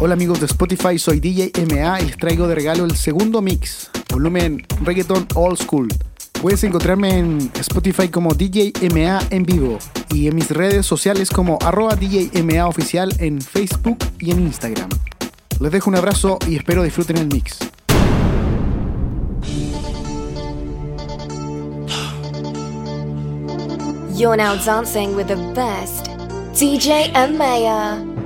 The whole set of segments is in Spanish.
Hola amigos de Spotify, soy DJ MA y les traigo de regalo el segundo mix, volumen Reggaeton Old School. Puedes encontrarme en Spotify como DJ MA en vivo y en mis redes sociales como arroba DJ oficial en Facebook y en Instagram. Les dejo un abrazo y espero disfruten el mix. You're now dancing with the best DJ Amaya.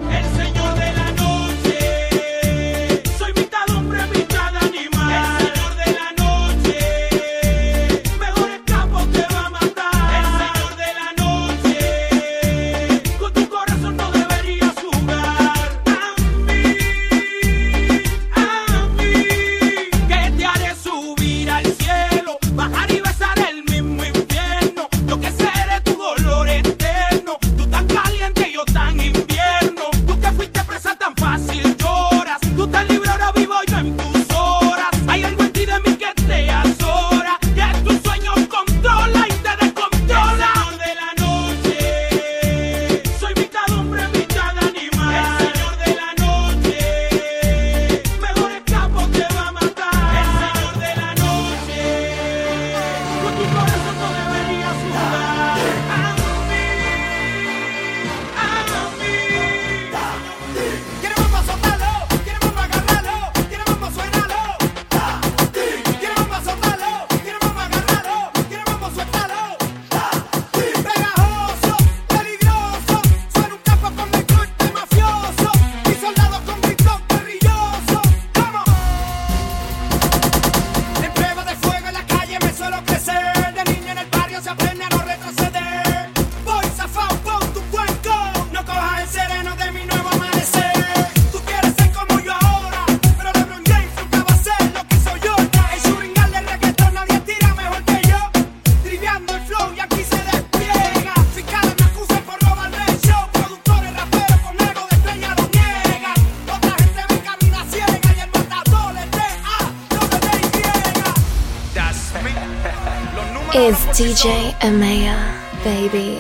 DJ Amaya, baby.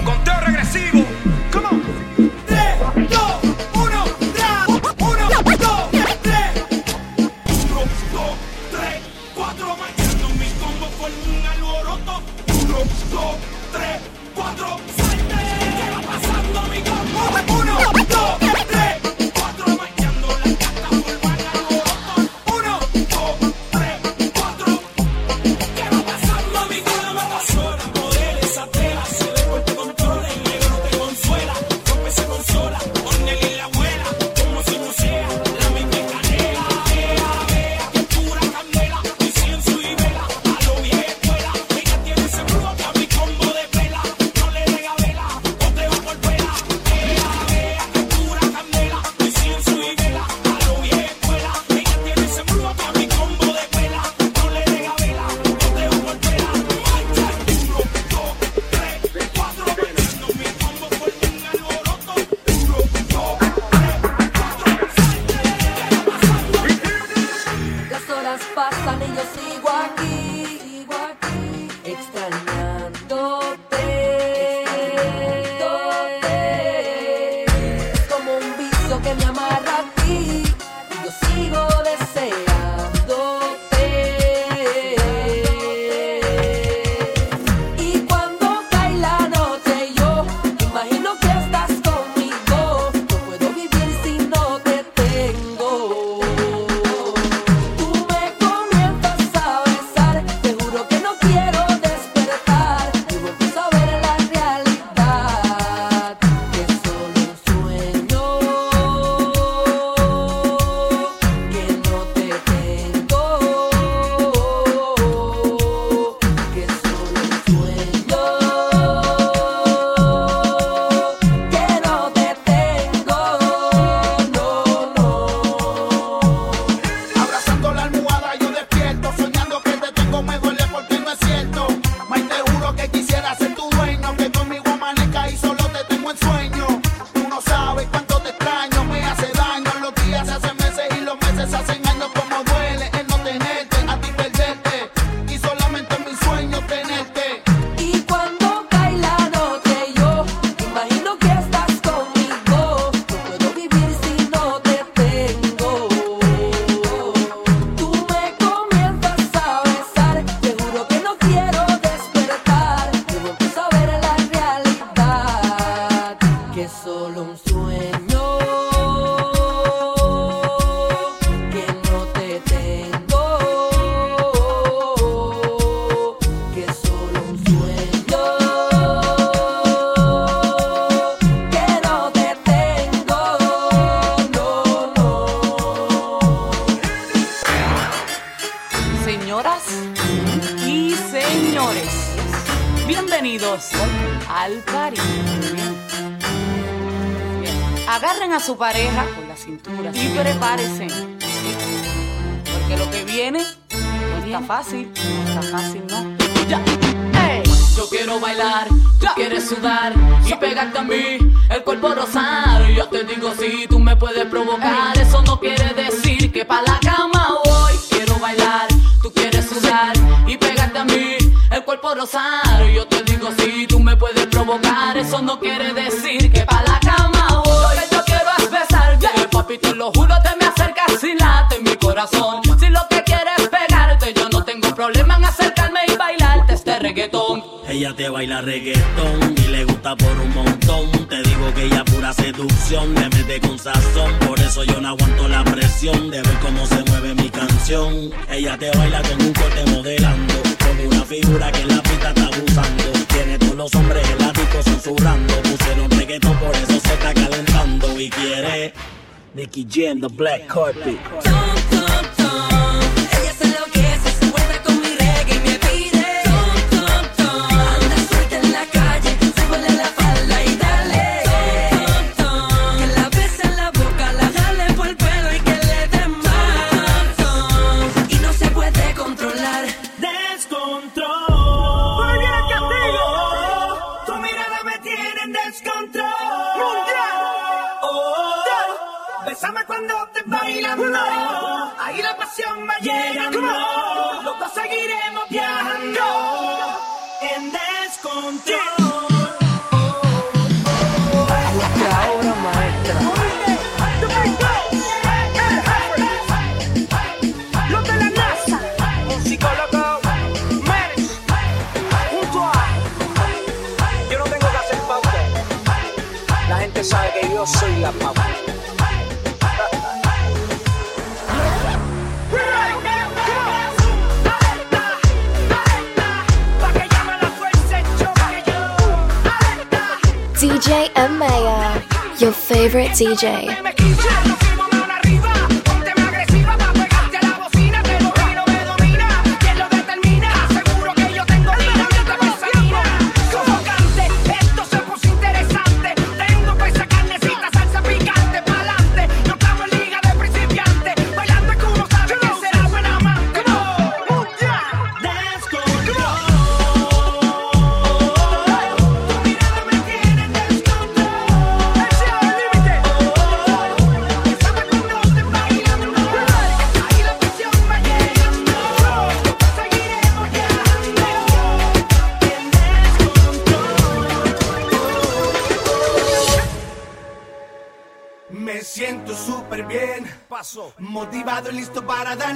Sudar y pegarte a mí, el cuerpo rosar. Yo te digo si tú me puedes provocar, eso no quiere decir que pa' la cama voy. Quiero bailar, tú quieres sudar y pegarte a mí, el cuerpo rosar. Yo te digo si tú me puedes provocar, eso no quiere decir que pa' la cama voy. Lo que yo quiero es besarte, papi, te lo juro, te me acercas y late mi corazón. Si lo que quieres es pegarte, yo no tengo problema en acercarme y bailarte este reggaetón. Ella te baila reggaetón por un montón. Te digo que ella pura seducción, le mete con sazón. Por eso yo no aguanto la presión de ver cómo se mueve mi canción. Ella te baila con un corte modelando, con una figura que en la pista está abusando. Tiene todos los hombres elásticos susurrando. Pusieron reggaetón, por eso se está calentando. Y quiere Nicky Jam, the black carpet. Your favorite DJ.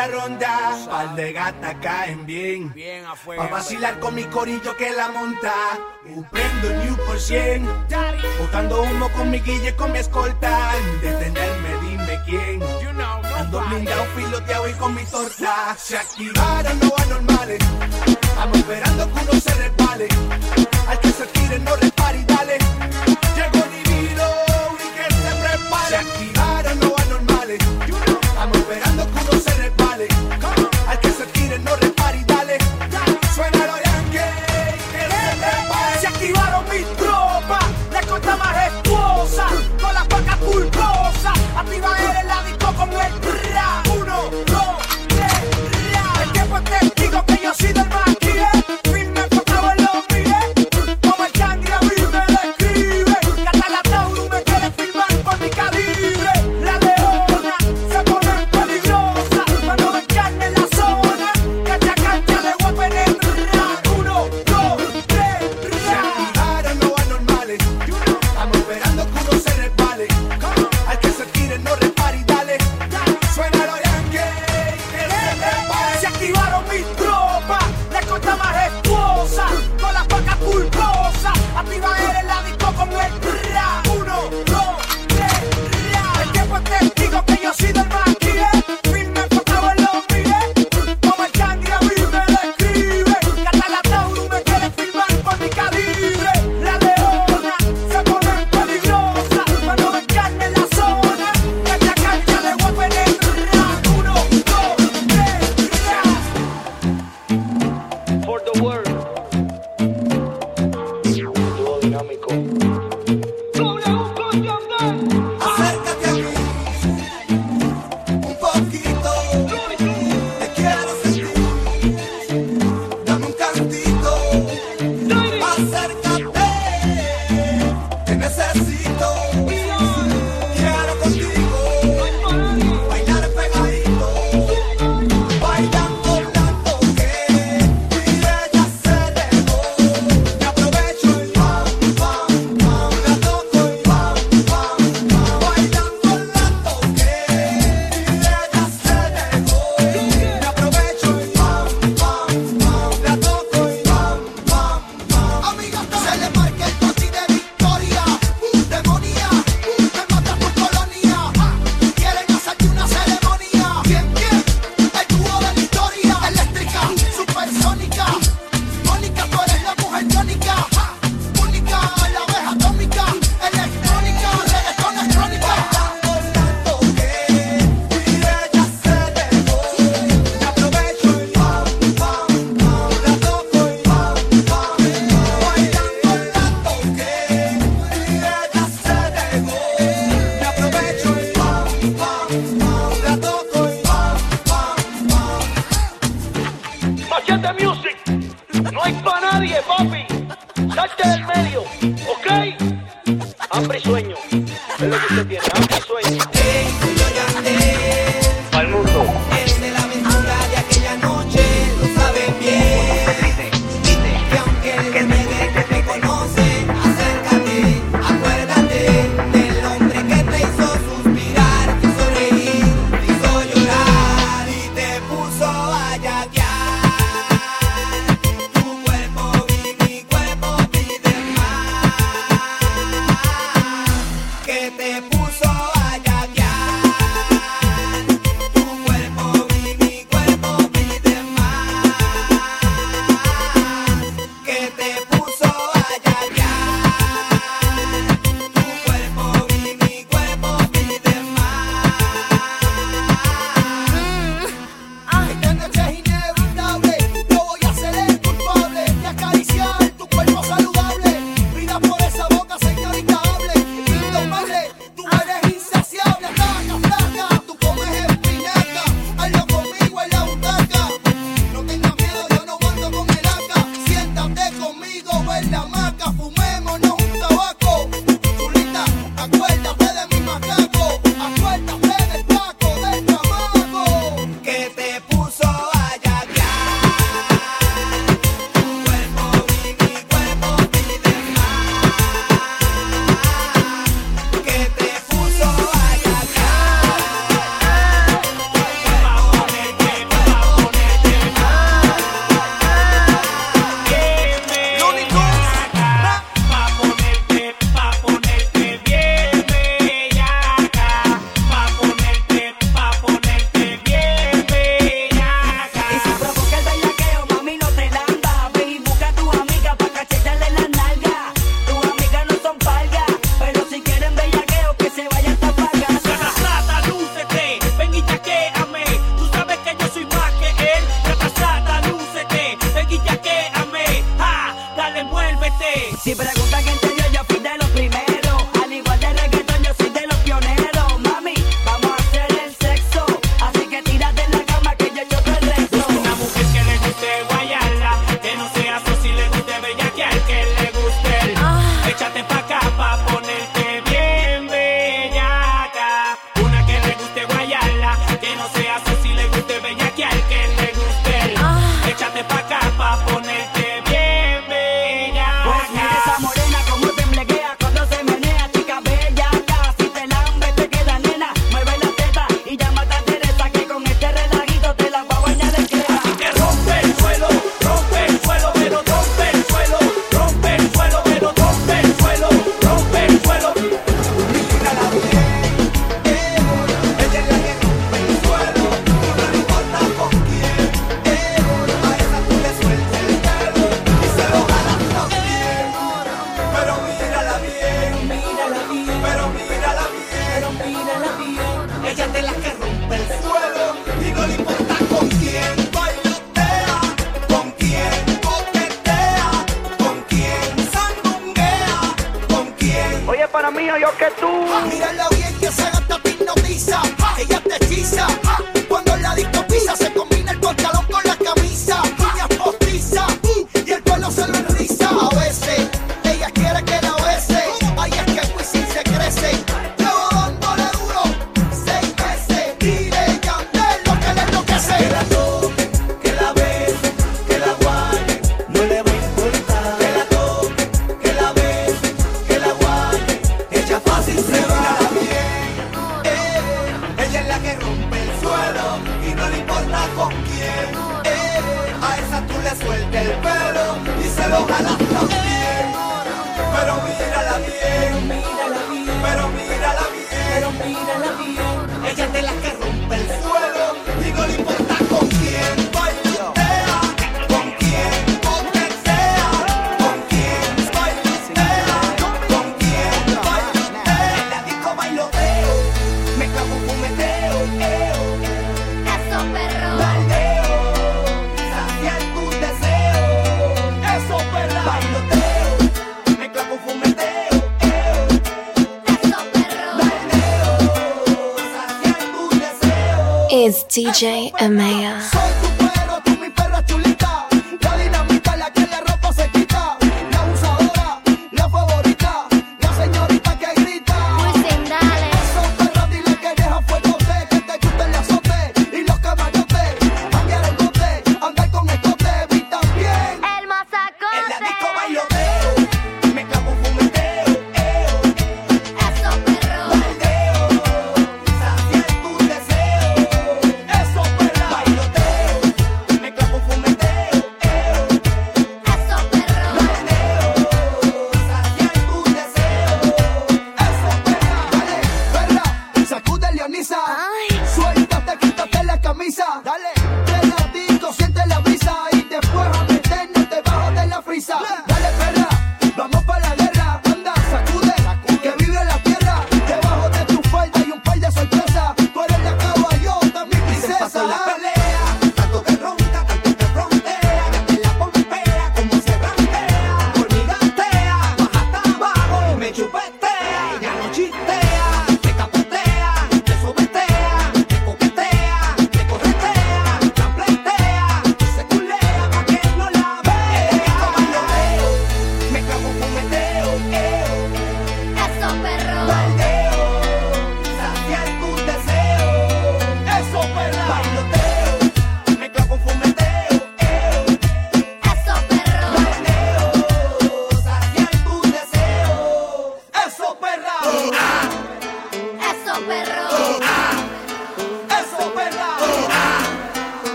La ronda. Pal de gata caen bien. Bien afuera. Pa' vacilar con mi corillo que la monta. Uh, Prendo New por 100. Botando humo con mi guille, con mi escolta. Detenerme, dime quién. Ando blindado, filoteado y con mi torta. Se activaron los anormales. Estamos esperando que uno se resbale. Al que se tire, no repare y dale. Llegó divino y que se prepare. Se Eh, a esa tú le sueltes el pelo y se lo jalas. DJ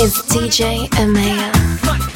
Is DJ Amaya.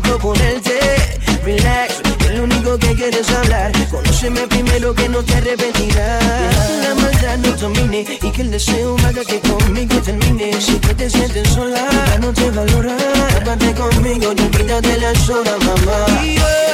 proponerte. Relax, que lo único que quieres hablar. Conóceme primero que no te arrepentirás. La maldad no domine y que el deseo haga que conmigo termine. Si tú te sientes sola, no te valora. Cápate conmigo y olvídate la horas, mamá.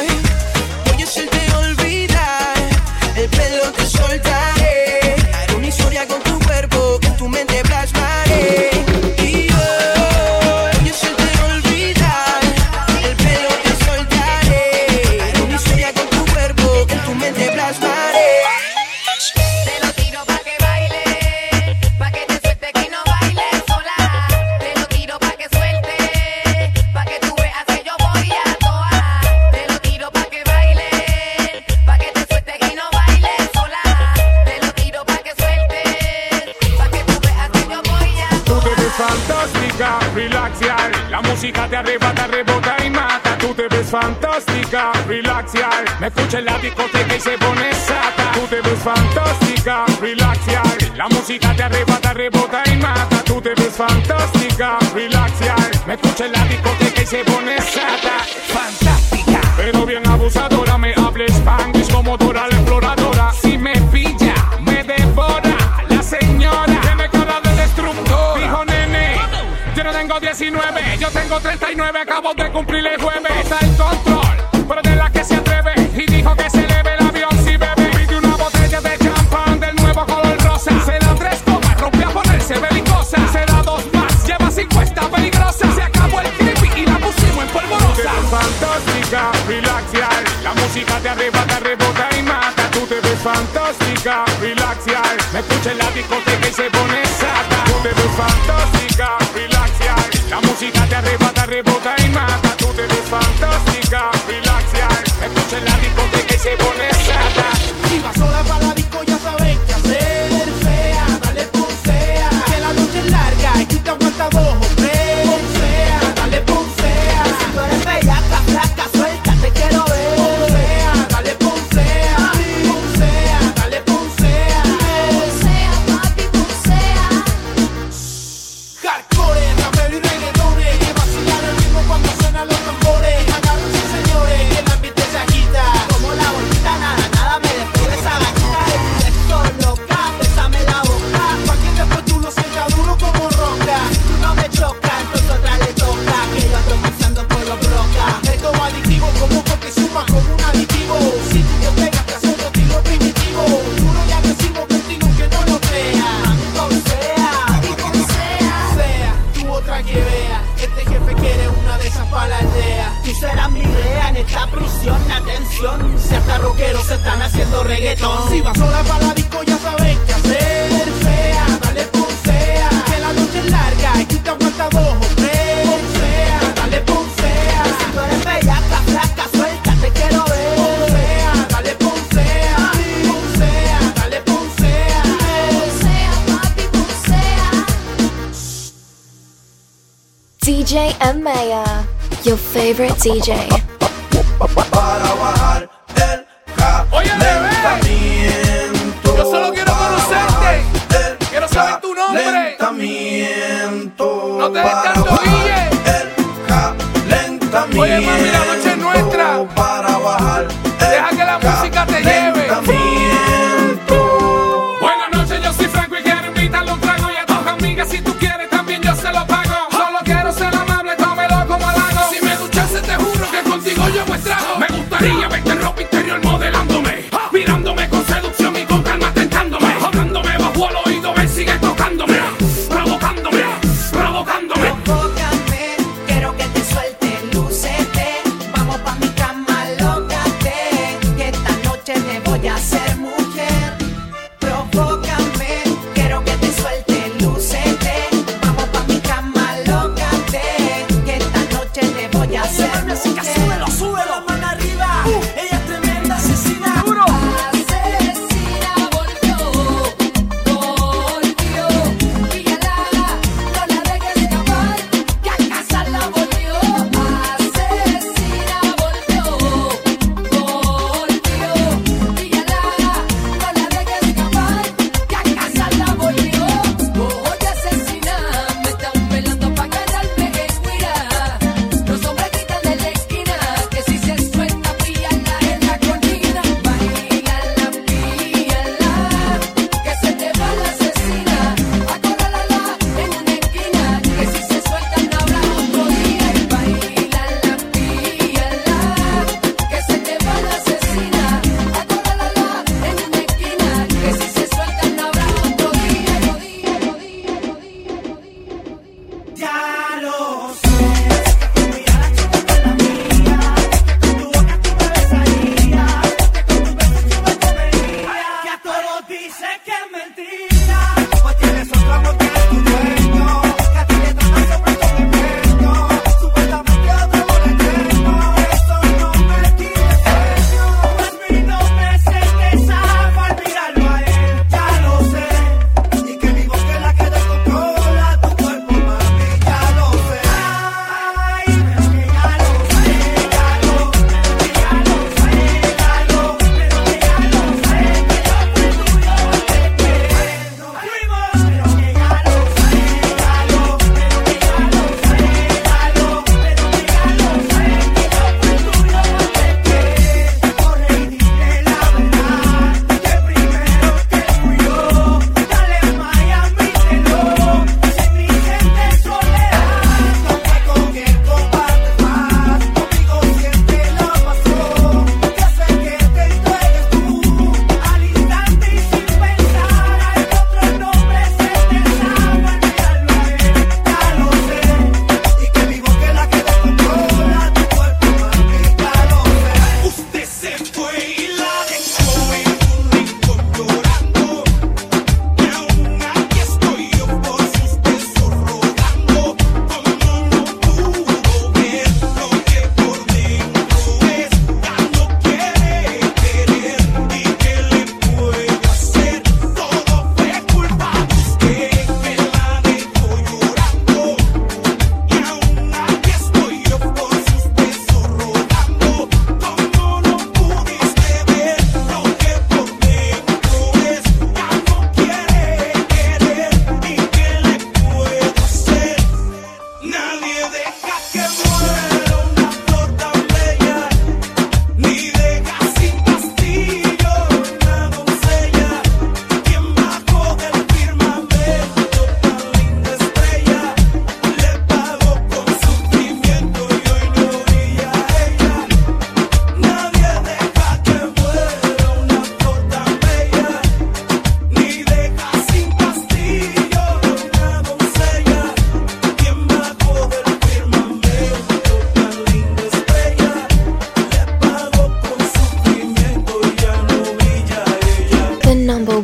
Me escucha en la discoteca y se pone saca. Tú te ves fantástica, relaxia. La música te arrebata, rebota y mata. Tú te ves fantástica, relaxia. Me escucha en la discoteca y se pone saca. Fantástica. Pero bien abusadora, me habla spanglish como Dora la exploradora. Si me pilla, me devora. La señora tiene cara de destructor. Dijo nene, yo no tengo 19, yo tengo 39. Acabo de cumplir el jueves. Está el control. Se la dijo que me se... and Maya, your favorite DJ. Para bajar el. Yo solo quiero conocerte. Quiero saber tu nombre. No te des tanto guille.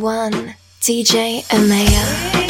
one, DJ Amaya.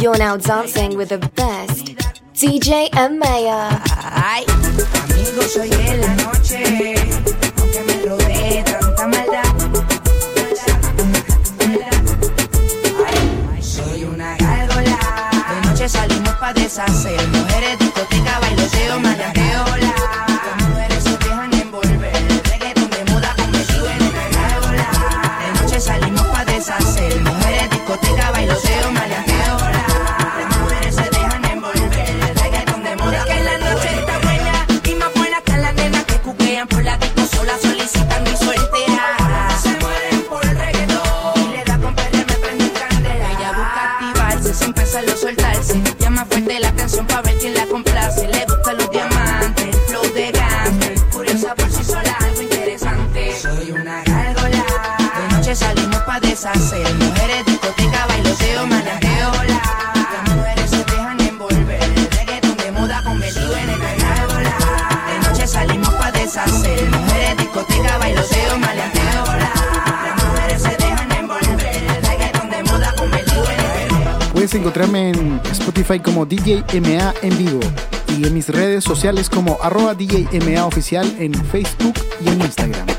You're now dancing with the best DJ and Maya. Amigo, soy de la noche, aunque me rodee tanta maldad. Soy una gárgola. De noche salimos pa' deshacer. Mujeres, discoteca, bailoteo, salimos pa' deshacer. Mujeres, discoteca, bailoteo, deshacer. Mujeres, discoteca, bailoteo, manajeo. Las mujeres se dejan envolver. El reggaetón de moda convertido en el canábola. De noche salimos pa' deshacer. Mujeres, discoteca, bailoteo, manajeo. Las mujeres se dejan envolver. El reggaetón de moda convertido en el canábola. Puedes encontrarme en Spotify como DJ MA en vivo. Y en mis redes sociales como arroba DJ MA oficial en Facebook y en Instagram.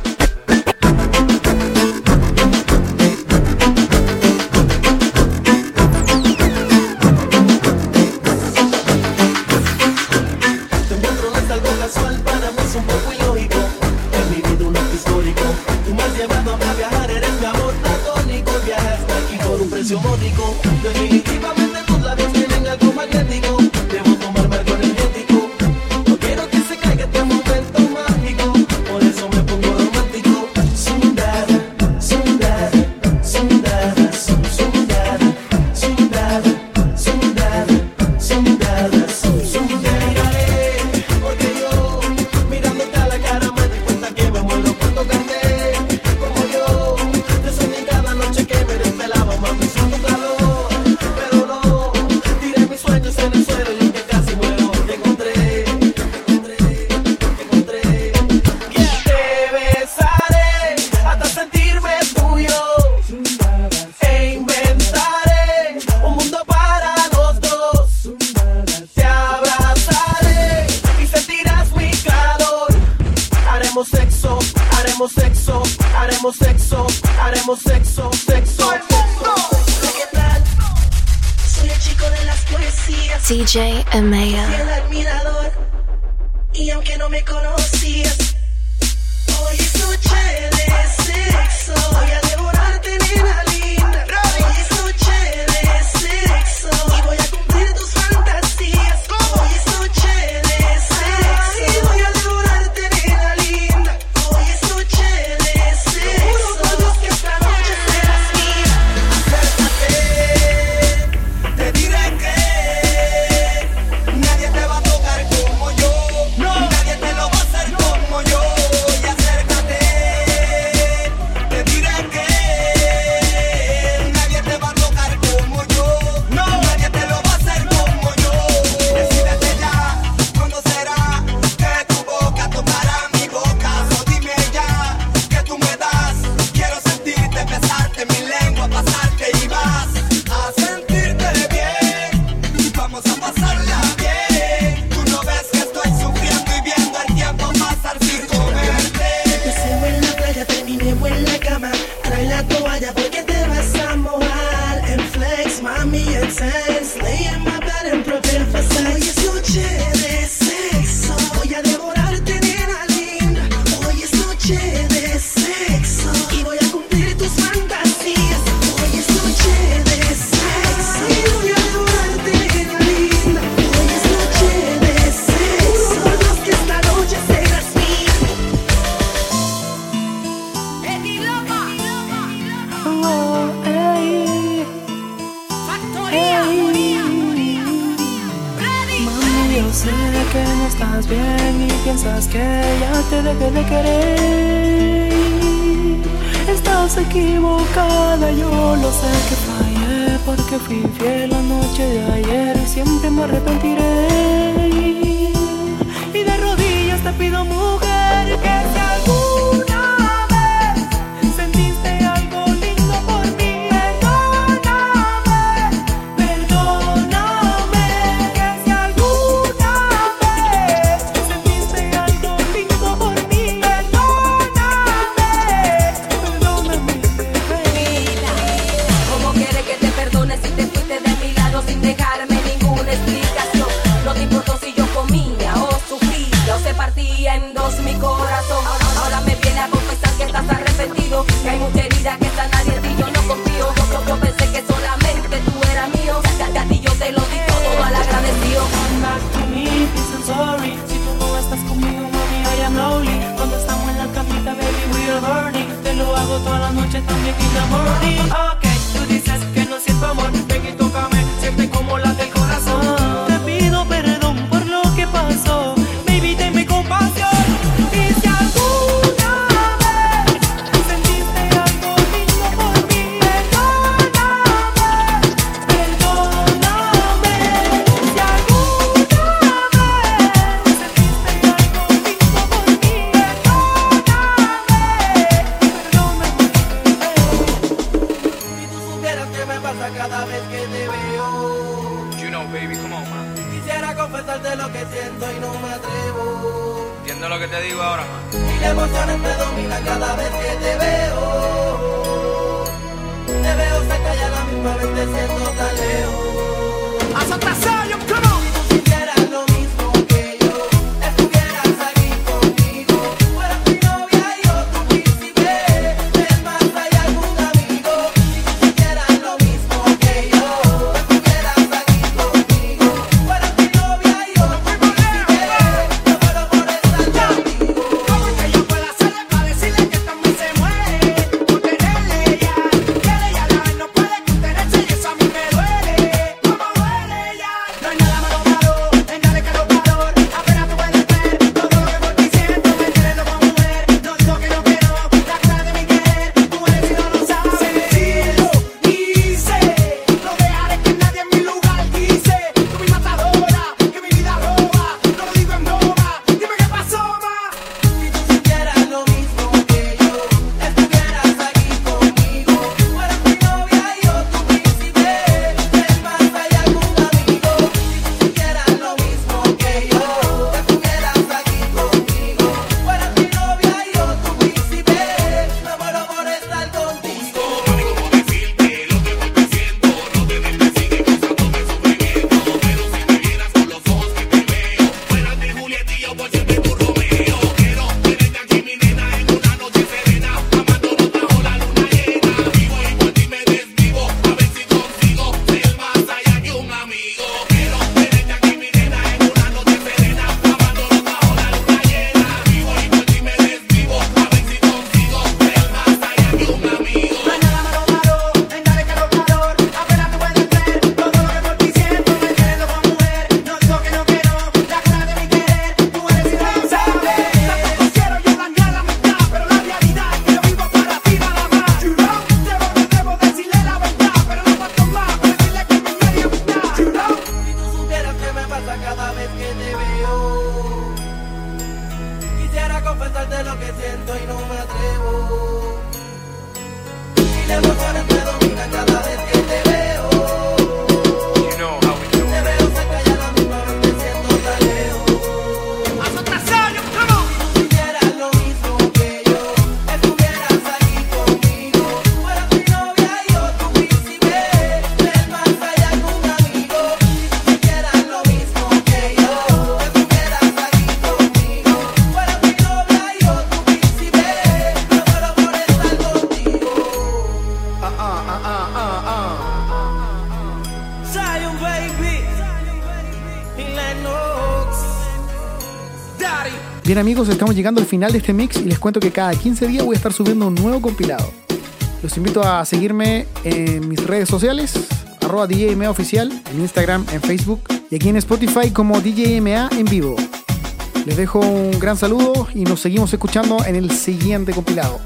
somos ricos, Bien amigos, estamos llegando al final de este mix y les cuento que cada 15 días voy a estar subiendo un nuevo compilado. Los invito a seguirme en mis redes sociales, arroba DJMA oficial, en Instagram, en Facebook y aquí en Spotify como DJMA en vivo. Les dejo un gran saludo y nos seguimos escuchando en el siguiente compilado.